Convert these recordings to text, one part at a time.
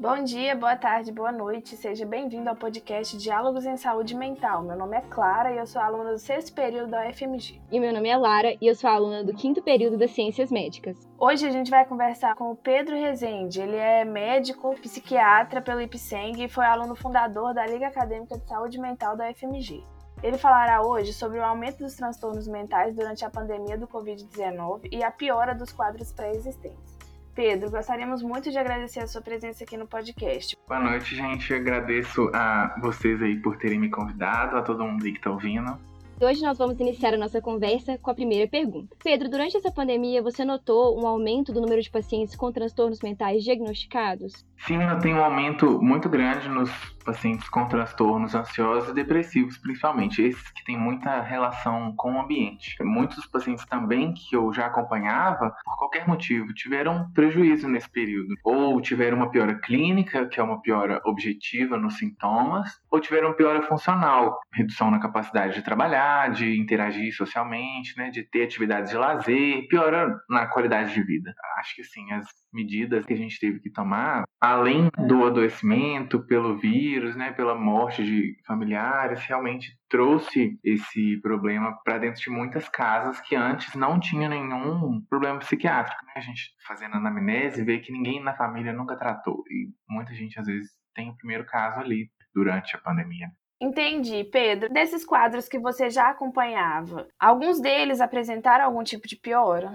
Bom dia, boa tarde, boa noite. Seja bem-vindo ao podcast Diálogos em Saúde Mental. Meu nome é Clara e eu sou aluna do sexto período da UFMG. E meu nome é Lara e eu sou aluna do quinto período das Ciências Médicas. Hoje a gente vai conversar com o Pedro Rezende. Ele é médico, psiquiatra pelo IPSENG e foi aluno fundador da Liga Acadêmica de Saúde Mental da UFMG. Ele falará hoje sobre o aumento dos transtornos mentais durante a pandemia do Covid-19 e a piora dos quadros pré-existentes. Pedro, gostaríamos muito de agradecer a sua presença aqui no podcast. Boa noite, gente. Agradeço a vocês aí por terem me convidado, a todo mundo aí que está ouvindo. Hoje nós vamos iniciar a nossa conversa com a primeira pergunta. Pedro, durante essa pandemia, você notou um aumento do número de pacientes com transtornos mentais diagnosticados? Sim, eu tenho um aumento muito grande nos pacientes com transtornos ansiosos e depressivos, principalmente, esses que têm muita relação com o ambiente. Muitos pacientes também que eu já acompanhava, por qualquer motivo, tiveram prejuízo nesse período. Ou tiveram uma piora clínica, que é uma piora objetiva nos sintomas, ou tiveram piora funcional, redução na capacidade de trabalhar, de interagir socialmente, né, de ter atividades de lazer, piora na qualidade de vida. Acho que assim, as medidas que a gente teve que tomar, além do adoecimento pelo vírus, né, pela morte de familiares, realmente trouxe esse problema para dentro de muitas casas que antes não tinha nenhum problema psiquiátrico. Né? A gente fazendo anamnese vê que ninguém na família nunca tratou e muita gente às vezes tem o primeiro caso ali durante a pandemia. Entendi, Pedro. Desses quadros que você já acompanhava, alguns deles apresentaram algum tipo de piora?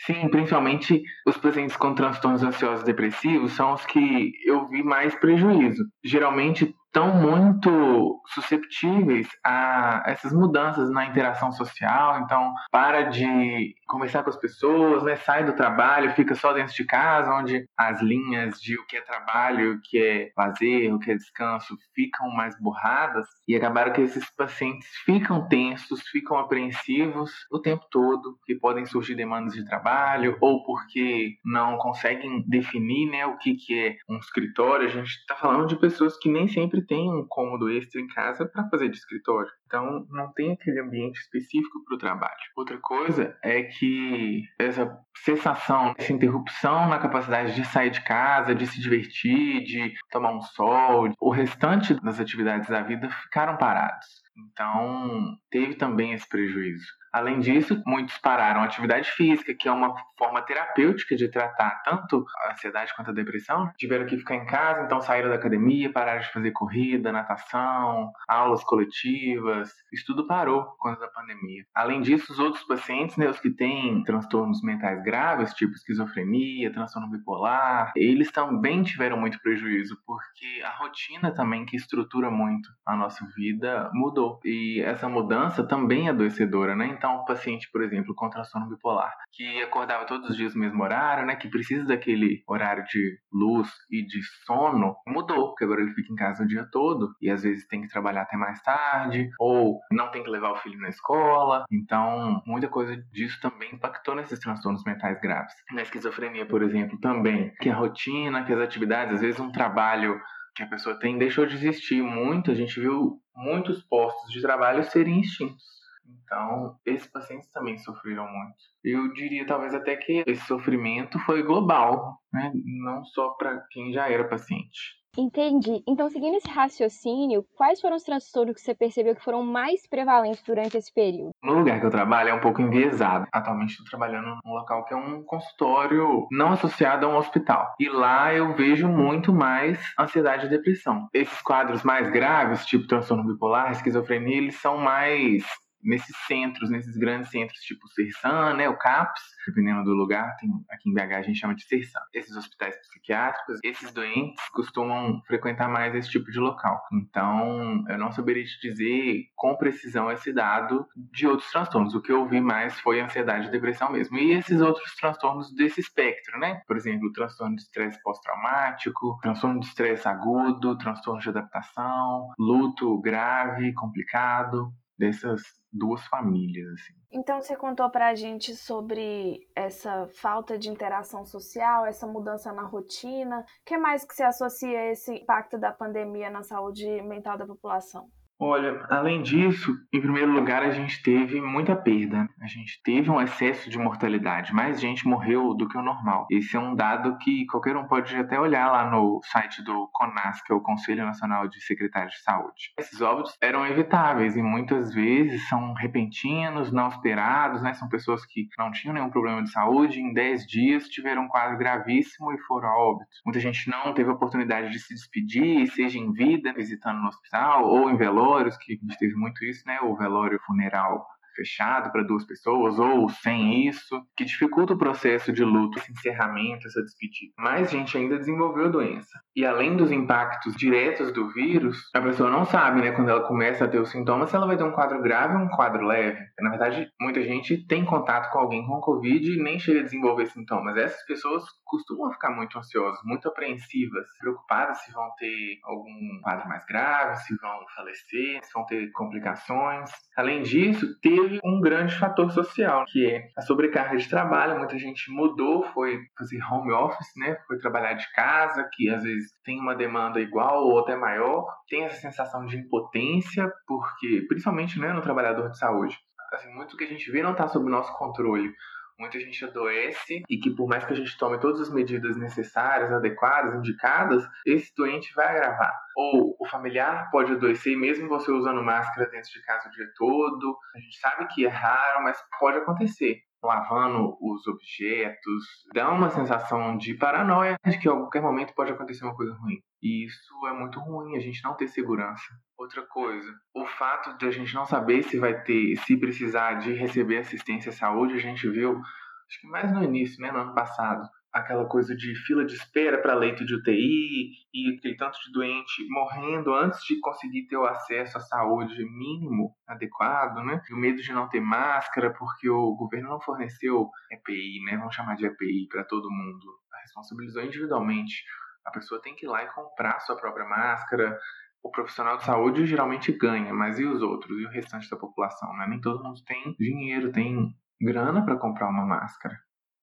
Sim, principalmente os pacientes com transtornos ansiosos depressivos são os que eu vi mais prejuízo. Geralmente estão muito susceptíveis a essas mudanças na interação social. Então, para de conversar com as pessoas, né? sai do trabalho, fica só dentro de casa, onde as linhas de o que é trabalho, o que é lazer, o que é descanso ficam mais borradas. E acabaram que esses pacientes ficam tensos, ficam apreensivos o tempo todo, que podem surgir demandas de trabalho, ou porque não conseguem definir né, o que, que é um escritório. A gente está falando de pessoas que nem sempre tem um cômodo extra em casa para fazer de escritório. Então, não tem aquele ambiente específico para o trabalho. Outra coisa é que essa cessação, essa interrupção na capacidade de sair de casa, de se divertir, de tomar um sol, o restante das atividades da vida ficaram parados. Então, teve também esse prejuízo. Além disso, muitos pararam a atividade física, que é uma forma terapêutica de tratar tanto a ansiedade quanto a depressão. Tiveram que ficar em casa, então saíram da academia, pararam de fazer corrida, natação, aulas coletivas. Isso tudo parou por conta da pandemia. Além disso, os outros pacientes, né, os que têm transtornos mentais graves, tipo esquizofrenia, transtorno bipolar, eles também tiveram muito prejuízo, porque a rotina também que estrutura muito a nossa vida mudou. E essa mudança também é adoecedora, né? Então, o paciente, por exemplo, com transtorno bipolar, que acordava todos os dias no mesmo horário, né, que precisa daquele horário de luz e de sono, mudou, porque agora ele fica em casa o dia todo e às vezes tem que trabalhar até mais tarde, ou não tem que levar o filho na escola. Então, muita coisa disso também impactou nesses transtornos mentais graves. Na esquizofrenia, por exemplo, também, que a rotina, que as atividades, às vezes um trabalho que a pessoa tem deixou de existir muito, a gente viu muitos postos de trabalho serem extintos. Então, esses pacientes também sofreram muito. Eu diria talvez até que esse sofrimento foi global, né? não só para quem já era paciente. Entendi. Então, seguindo esse raciocínio, quais foram os transtornos que você percebeu que foram mais prevalentes durante esse período? No lugar que eu trabalho é um pouco enviesado. Atualmente estou trabalhando num local que é um consultório não associado a um hospital. E lá eu vejo muito mais ansiedade e depressão. Esses quadros mais graves, tipo transtorno bipolar, esquizofrenia, eles são mais nesses centros, nesses grandes centros, tipo o Sersan, né, o CAPS, dependendo do lugar, tem, aqui em BH a gente chama de Sersan. Esses hospitais psiquiátricos, esses doentes costumam frequentar mais esse tipo de local. Então, eu não saberia te dizer com precisão esse dado de outros transtornos. O que eu vi mais foi ansiedade e depressão mesmo. E esses outros transtornos desse espectro, né? Por exemplo, transtorno de estresse pós-traumático, transtorno de estresse agudo, transtorno de adaptação, luto grave, complicado dessas duas famílias, assim. Então você contou pra gente sobre essa falta de interação social, essa mudança na rotina. O que mais que se associa a esse impacto da pandemia na saúde mental da população? Olha, além disso, em primeiro lugar, a gente teve muita perda. A gente teve um excesso de mortalidade. Mais gente morreu do que o normal. Esse é um dado que qualquer um pode até olhar lá no site do CONAS, que é o Conselho Nacional de Secretários de Saúde. Esses óbitos eram evitáveis e muitas vezes são repentinos, não esperados, né? São pessoas que não tinham nenhum problema de saúde, em 10 dias tiveram um quadro gravíssimo e foram a óbito. Muita gente não teve a oportunidade de se despedir, seja em vida, visitando no hospital ou em velório velórios, que a gente teve muito isso, né? O velório funeral fechado para duas pessoas ou sem isso, que dificulta o processo de luto, esse encerramento, essa despedida. Mais gente ainda desenvolveu a doença. E além dos impactos diretos do vírus, a pessoa não sabe, né, quando ela começa a ter os sintomas, se ela vai ter um quadro grave ou um quadro leve. Na verdade, muita gente tem contato com alguém com Covid e nem chega a desenvolver sintomas. Essas pessoas costumam ficar muito ansiosas, muito apreensivas, preocupadas se vão ter algum quadro mais grave, se vão falecer, se vão ter complicações. Além disso, teve um grande fator social, que é a sobrecarga de trabalho. Muita gente mudou, foi fazer home office, né? Foi trabalhar de casa, que às vezes tem uma demanda igual ou até maior. Tem essa sensação de impotência, porque principalmente né, no trabalhador de saúde. Assim, muito que a gente vê não está sob nosso controle muita gente adoece e que por mais que a gente tome todas as medidas necessárias, adequadas, indicadas, esse doente vai agravar. Ou o familiar pode adoecer mesmo você usando máscara dentro de casa o dia todo. A gente sabe que é raro, mas pode acontecer. Lavando os objetos, dá uma sensação de paranoia de que a qualquer momento pode acontecer uma coisa ruim. E isso é muito ruim, a gente não ter segurança. Outra coisa, o fato de a gente não saber se vai ter, se precisar de receber assistência à saúde, a gente viu, acho que mais no início, né, no ano passado, aquela coisa de fila de espera para leito de UTI e aquele tanto de doente morrendo antes de conseguir ter o acesso à saúde mínimo adequado, né? E o medo de não ter máscara porque o governo não forneceu EPI, né? Vamos chamar de EPI para todo mundo. Responsabilizou individualmente a pessoa tem que ir lá e comprar sua própria máscara. O profissional de saúde geralmente ganha, mas e os outros? E o restante da população? Né? Nem todo mundo tem dinheiro, tem grana para comprar uma máscara.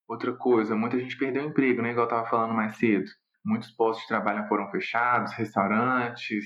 Outra coisa, muita gente perdeu o emprego, né? Igual eu estava falando mais cedo. Muitos postos de trabalho foram fechados, restaurantes,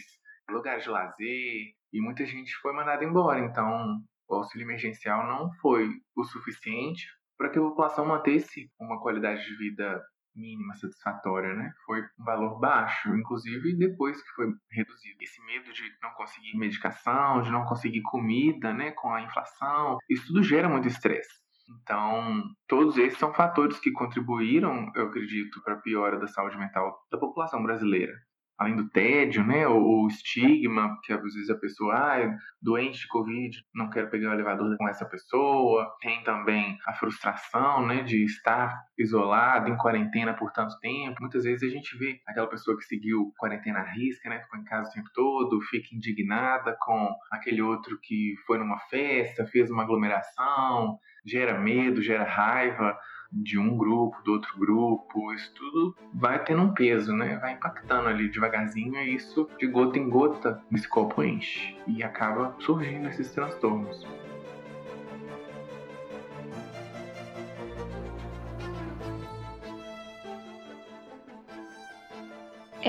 lugares de lazer, e muita gente foi mandada embora. Então, o auxílio emergencial não foi o suficiente para que a população mantesse uma qualidade de vida mínima satisfatória, né? Foi um valor baixo, inclusive depois que foi reduzido. Esse medo de não conseguir medicação, de não conseguir comida, né, com a inflação, isso tudo gera muito estresse. Então, todos esses são fatores que contribuíram, eu acredito, para a piora da saúde mental da população brasileira além do tédio, né, o, o, estigma, que às vezes a pessoa, ah, é doente de Covid, não quero pegar o elevador com essa pessoa. Tem também a frustração, né, de estar isolado, em quarentena por tanto tempo. Muitas vezes a gente vê aquela pessoa que seguiu quarentena à risca, né, ficou em casa o tempo todo, fica indignada com aquele outro que foi numa festa, fez uma aglomeração, gera medo, gera raiva de um grupo, do outro grupo, isso tudo vai tendo um peso, né? Vai impactando ali devagarzinho e isso de gota em gota esse copo enche e acaba surgindo esses transtornos.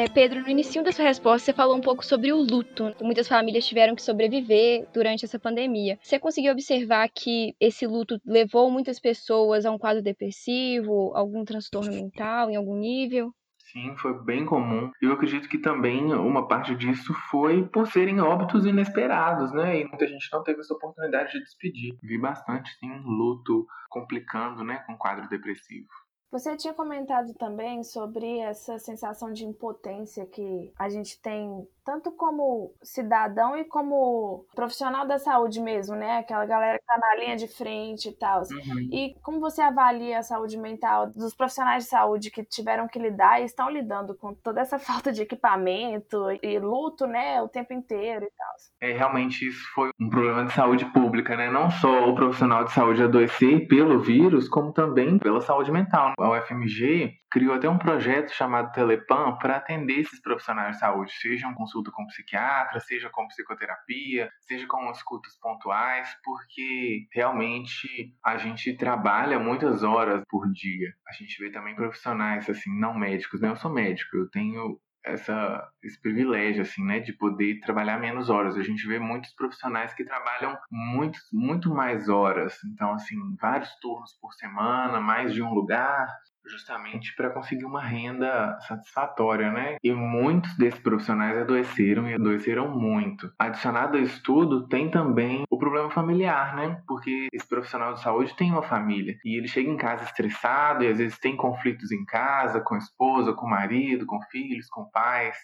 É, Pedro, no início da sua resposta, você falou um pouco sobre o luto. Muitas famílias tiveram que sobreviver durante essa pandemia. Você conseguiu observar que esse luto levou muitas pessoas a um quadro depressivo, algum transtorno mental em algum nível? Sim, foi bem comum. Eu acredito que também uma parte disso foi por serem óbitos inesperados, né? E muita gente não teve essa oportunidade de despedir. Vi bastante, sim, luto complicando, né, com quadro depressivo. Você tinha comentado também sobre essa sensação de impotência que a gente tem tanto como cidadão e como profissional da saúde mesmo, né? Aquela galera que tá na linha de frente e tal. Uhum. E como você avalia a saúde mental dos profissionais de saúde que tiveram que lidar e estão lidando com toda essa falta de equipamento e luto, né, o tempo inteiro e tal? É, realmente isso foi um problema de saúde pública, né? Não só o profissional de saúde adoecer pelo vírus, como também pela saúde mental. A UFMG criou até um projeto chamado Telepan para atender esses profissionais de saúde, sejam com consulta com psiquiatra, seja com psicoterapia, seja com escutas pontuais, porque realmente a gente trabalha muitas horas por dia. A gente vê também profissionais assim, não médicos, né? Eu sou médico, eu tenho essa, esse privilégio, assim, né, de poder trabalhar menos horas. A gente vê muitos profissionais que trabalham muito, muito mais horas. Então, assim, vários turnos por semana, mais de um lugar, justamente para conseguir uma renda satisfatória, né? E muitos desses profissionais adoeceram e adoeceram muito. Adicionado a isso tudo, tem também o problema familiar, né? Porque esse profissional de saúde tem uma família e ele chega em casa estressado e às vezes tem conflitos em casa com a esposa, com o marido, com filhos, com pais.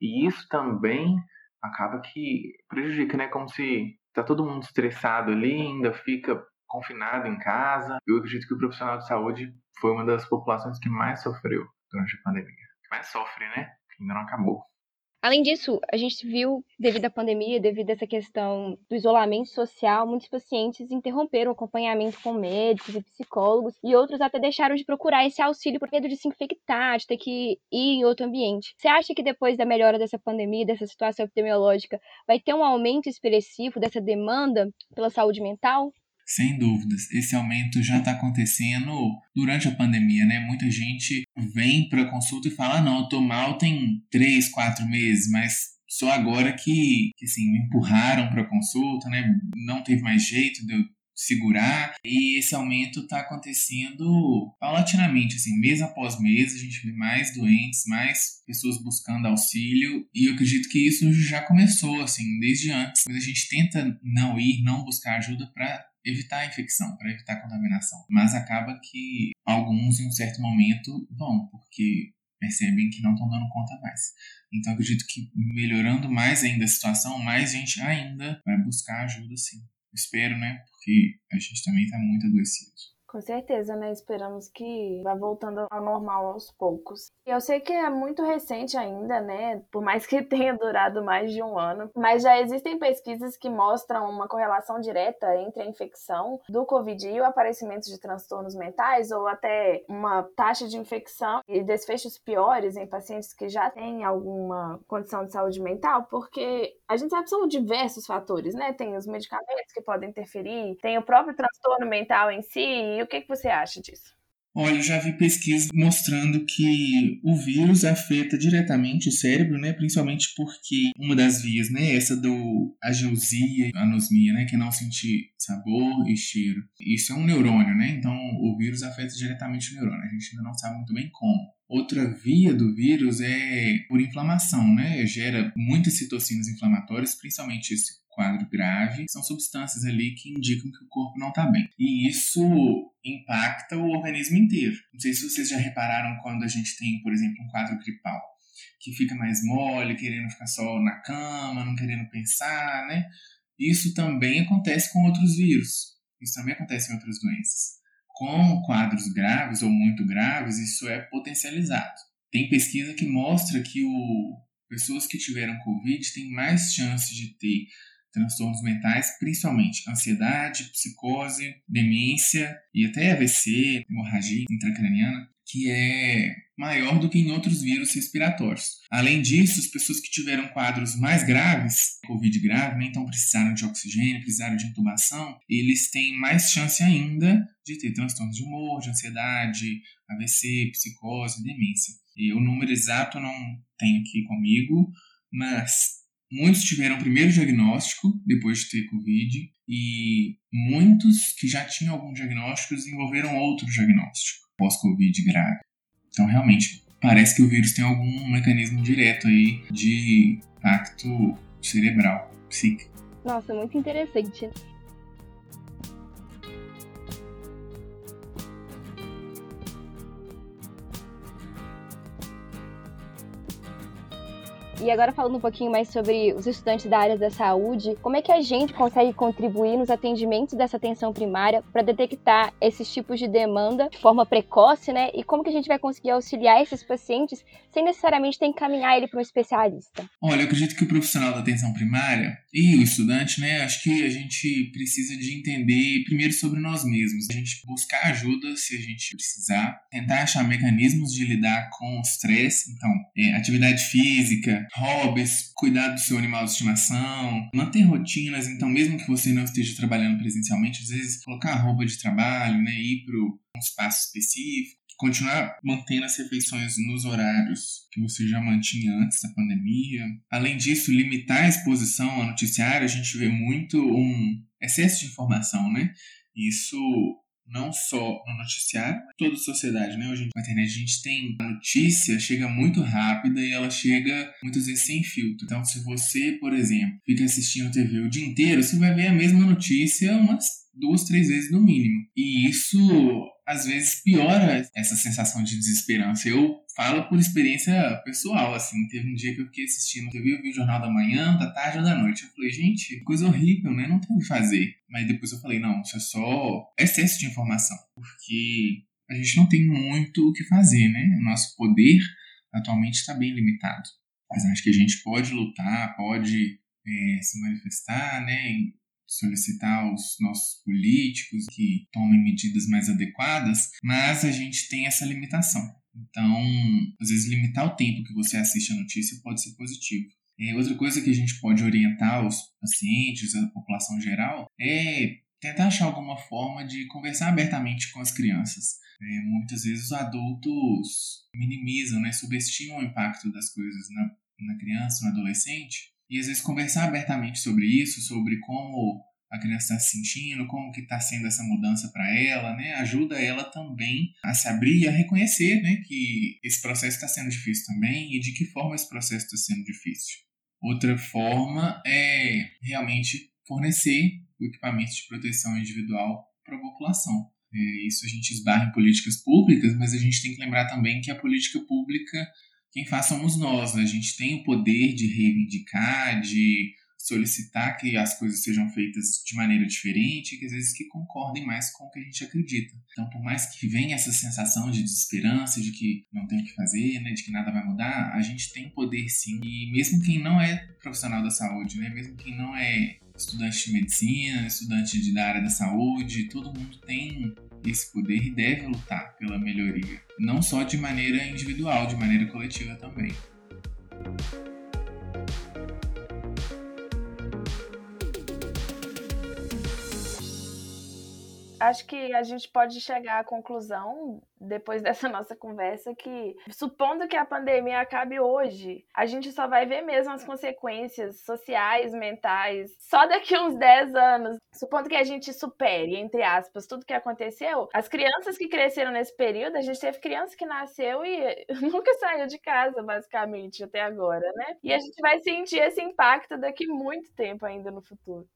E isso também acaba que prejudica, né? Como se tá todo mundo estressado ali, ainda fica confinado em casa. Eu acredito que o profissional de saúde foi uma das populações que mais sofreu durante a pandemia. Que mais sofre, né? Que ainda não acabou. Além disso, a gente viu, devido à pandemia, devido a essa questão do isolamento social, muitos pacientes interromperam o acompanhamento com médicos e psicólogos, e outros até deixaram de procurar esse auxílio por medo de se infectar, de ter que ir em outro ambiente. Você acha que depois da melhora dessa pandemia, dessa situação epidemiológica, vai ter um aumento expressivo dessa demanda pela saúde mental? Sem dúvidas, esse aumento já está acontecendo durante a pandemia, né? Muita gente vem para consulta e fala: ah, não, eu tô mal tem três, quatro meses, mas só agora que, que assim, me empurraram para consulta, né? Não teve mais jeito de eu segurar e esse aumento está acontecendo paulatinamente, assim, mês após mês a gente vê mais doentes, mais pessoas buscando auxílio e eu acredito que isso já começou, assim, desde antes. Mas a gente tenta não ir, não buscar ajuda para evitar a infecção, para evitar a contaminação. Mas acaba que alguns, em um certo momento, vão, porque percebem que não estão dando conta mais. Então acredito que melhorando mais ainda a situação, mais gente ainda vai buscar ajuda sim. Espero, né? Porque a gente também está muito adoecido. Com certeza, né? Esperamos que vá voltando ao normal aos poucos. Eu sei que é muito recente ainda, né? Por mais que tenha durado mais de um ano, mas já existem pesquisas que mostram uma correlação direta entre a infecção do Covid e o aparecimento de transtornos mentais, ou até uma taxa de infecção e desfechos piores em pacientes que já têm alguma condição de saúde mental, porque a gente sabe que são diversos fatores, né? Tem os medicamentos que podem interferir, tem o próprio transtorno mental em si e o que, que você acha disso? Olha, eu já vi pesquisas mostrando que o vírus afeta diretamente o cérebro, né? Principalmente porque uma das vias, né? Essa do ageusia, anosmia, né? Que é não sentir sabor e cheiro. Isso é um neurônio, né? Então o vírus afeta diretamente o neurônio. A gente ainda não sabe muito bem como. Outra via do vírus é por inflamação, né? Gera muitas citocinas inflamatórias, principalmente esse quadro grave, são substâncias ali que indicam que o corpo não está bem. E isso impacta o organismo inteiro. Não sei se vocês já repararam quando a gente tem, por exemplo, um quadro gripal, que fica mais mole, querendo ficar só na cama, não querendo pensar, né? Isso também acontece com outros vírus. Isso também acontece em outras doenças. Com quadros graves ou muito graves, isso é potencializado. Tem pesquisa que mostra que o, pessoas que tiveram Covid têm mais chances de ter transtornos mentais, principalmente ansiedade, psicose, demência e até AVC, hemorragia intracraniana, que é maior do que em outros vírus respiratórios. Além disso, as pessoas que tiveram quadros mais graves, Covid grave, né, então precisaram de oxigênio, precisaram de intubação, eles têm mais chance ainda de ter transtornos de humor, de ansiedade, AVC, psicose, demência. E o número exato eu não tenho aqui comigo, mas Muitos tiveram o primeiro diagnóstico depois de ter Covid e muitos que já tinham algum diagnóstico desenvolveram outro diagnóstico pós-Covid grave. Então, realmente, parece que o vírus tem algum mecanismo direto aí de impacto cerebral, psíquico. Nossa, muito interessante. E agora falando um pouquinho mais sobre os estudantes da área da saúde, como é que a gente consegue contribuir nos atendimentos dessa atenção primária para detectar esses tipos de demanda de forma precoce, né? E como que a gente vai conseguir auxiliar esses pacientes sem necessariamente ter que encaminhar ele para um especialista? Olha, eu acredito que o profissional da atenção primária e o estudante, né, acho que a gente precisa de entender primeiro sobre nós mesmos, a gente buscar ajuda se a gente precisar, tentar achar mecanismos de lidar com o estresse, então, é, atividade física, hobbies, cuidar do seu animal de estimação, manter rotinas. Então, mesmo que você não esteja trabalhando presencialmente, às vezes colocar a roupa de trabalho, né, ir pro um espaço específico, continuar mantendo as refeições nos horários que você já mantinha antes da pandemia. Além disso, limitar a exposição ao noticiário, a gente vê muito um excesso de informação, né? Isso não só no noticiário, toda a sociedade, né? Hoje na internet a gente tem a notícia, chega muito rápida e ela chega muitas vezes sem filtro. Então, se você, por exemplo, fica assistindo TV o dia inteiro, você vai ver a mesma notícia umas duas, três vezes no mínimo. E isso às vezes piora essa sensação de desesperança. Eu falo por experiência pessoal, assim, teve um dia que eu fiquei assistindo TV, eu vi o Jornal da Manhã, da tarde ou da noite. Eu falei, gente, coisa horrível, né? Não tem o que fazer. Mas depois eu falei, não, isso é só excesso de informação, porque a gente não tem muito o que fazer, né? O nosso poder atualmente está bem limitado. Mas acho que a gente pode lutar, pode é, se manifestar, né? Solicitar aos nossos políticos que tomem medidas mais adequadas, mas a gente tem essa limitação. Então, às vezes, limitar o tempo que você assiste a notícia pode ser positivo. E outra coisa que a gente pode orientar os pacientes, a população geral, é tentar achar alguma forma de conversar abertamente com as crianças. É, muitas vezes os adultos minimizam, né, subestimam o impacto das coisas na, na criança, no adolescente, e às vezes conversar abertamente sobre isso, sobre como a criança está se sentindo, como que está sendo essa mudança para ela, né? Ajuda ela também a se abrir e a reconhecer, né, que esse processo está sendo difícil também e de que forma esse processo está sendo difícil. Outra forma é realmente fornecer o equipamento de proteção individual para a população. É, isso a gente esbarra em políticas públicas, mas a gente tem que lembrar também que a política pública quem faz somos nós. Né? A gente tem o poder de reivindicar, de solicitar que as coisas sejam feitas de maneira diferente, que às vezes que concordem mais com o que a gente acredita. Então, por mais que venha essa sensação de desesperança, de que não tem o que fazer, né, de que nada vai mudar, a gente tem poder sim. E mesmo quem não é profissional da saúde, né, mesmo quem não é estudante de medicina, estudante da área da saúde, todo mundo tem esse poder deve lutar pela melhoria, não só de maneira individual, de maneira coletiva também. Acho que a gente pode chegar à conclusão, depois dessa nossa conversa, que supondo que a pandemia acabe hoje, a gente só vai ver mesmo as consequências sociais, mentais, só daqui uns 10 anos. Supondo que a gente supere, entre aspas, tudo que aconteceu, as crianças que cresceram nesse período, a gente teve criança que nasceu e nunca saiu de casa, basicamente, até agora, né? E a gente vai sentir esse impacto daqui muito tempo ainda no futuro.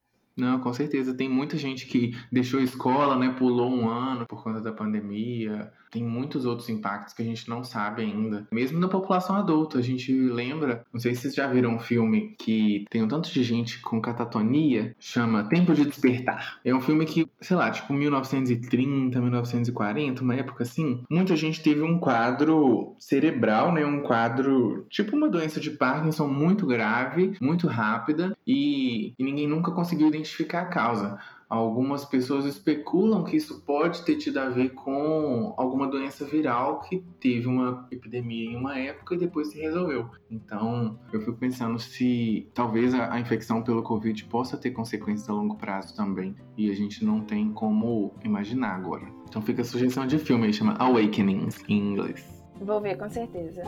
Não, com certeza. Tem muita gente que deixou a escola, né? Pulou um ano por conta da pandemia. Tem muitos outros impactos que a gente não sabe ainda. Mesmo na população adulta, a gente lembra. Não sei se vocês já viram um filme que tem um tanto de gente com catatonia, chama Tempo de Despertar. É um filme que, sei lá, tipo 1930, 1940, uma época assim, muita gente teve um quadro cerebral, né? Um quadro tipo uma doença de Parkinson muito grave, muito rápida, e, e ninguém nunca conseguiu identificar a causa. Algumas pessoas especulam que isso pode ter tido a ver com alguma doença viral que teve uma epidemia em uma época e depois se resolveu. Então, eu fico pensando se talvez a, infecção pelo Covid possa ter consequências a longo prazo também. E a gente não tem como imaginar agora. Então fica a sugestão de filme chama Awakenings em inglês. Vou ver, com certeza.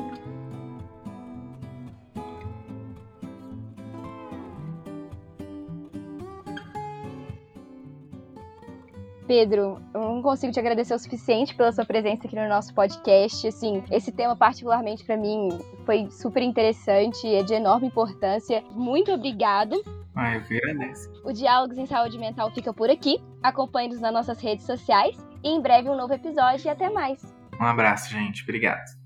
Pedro, eu não consigo te agradecer o suficiente pela sua presença aqui no nosso podcast. Assim, esse tema particularmente para mim foi super interessante, é de enorme importância. Muito obrigado. Ah, eu que agradeço. O Diálogos em Saúde Mental fica por aqui. Acompanhe-nos nas nossas redes sociais e em breve um novo episódio e até mais. Um abraço, gente. Obrigado.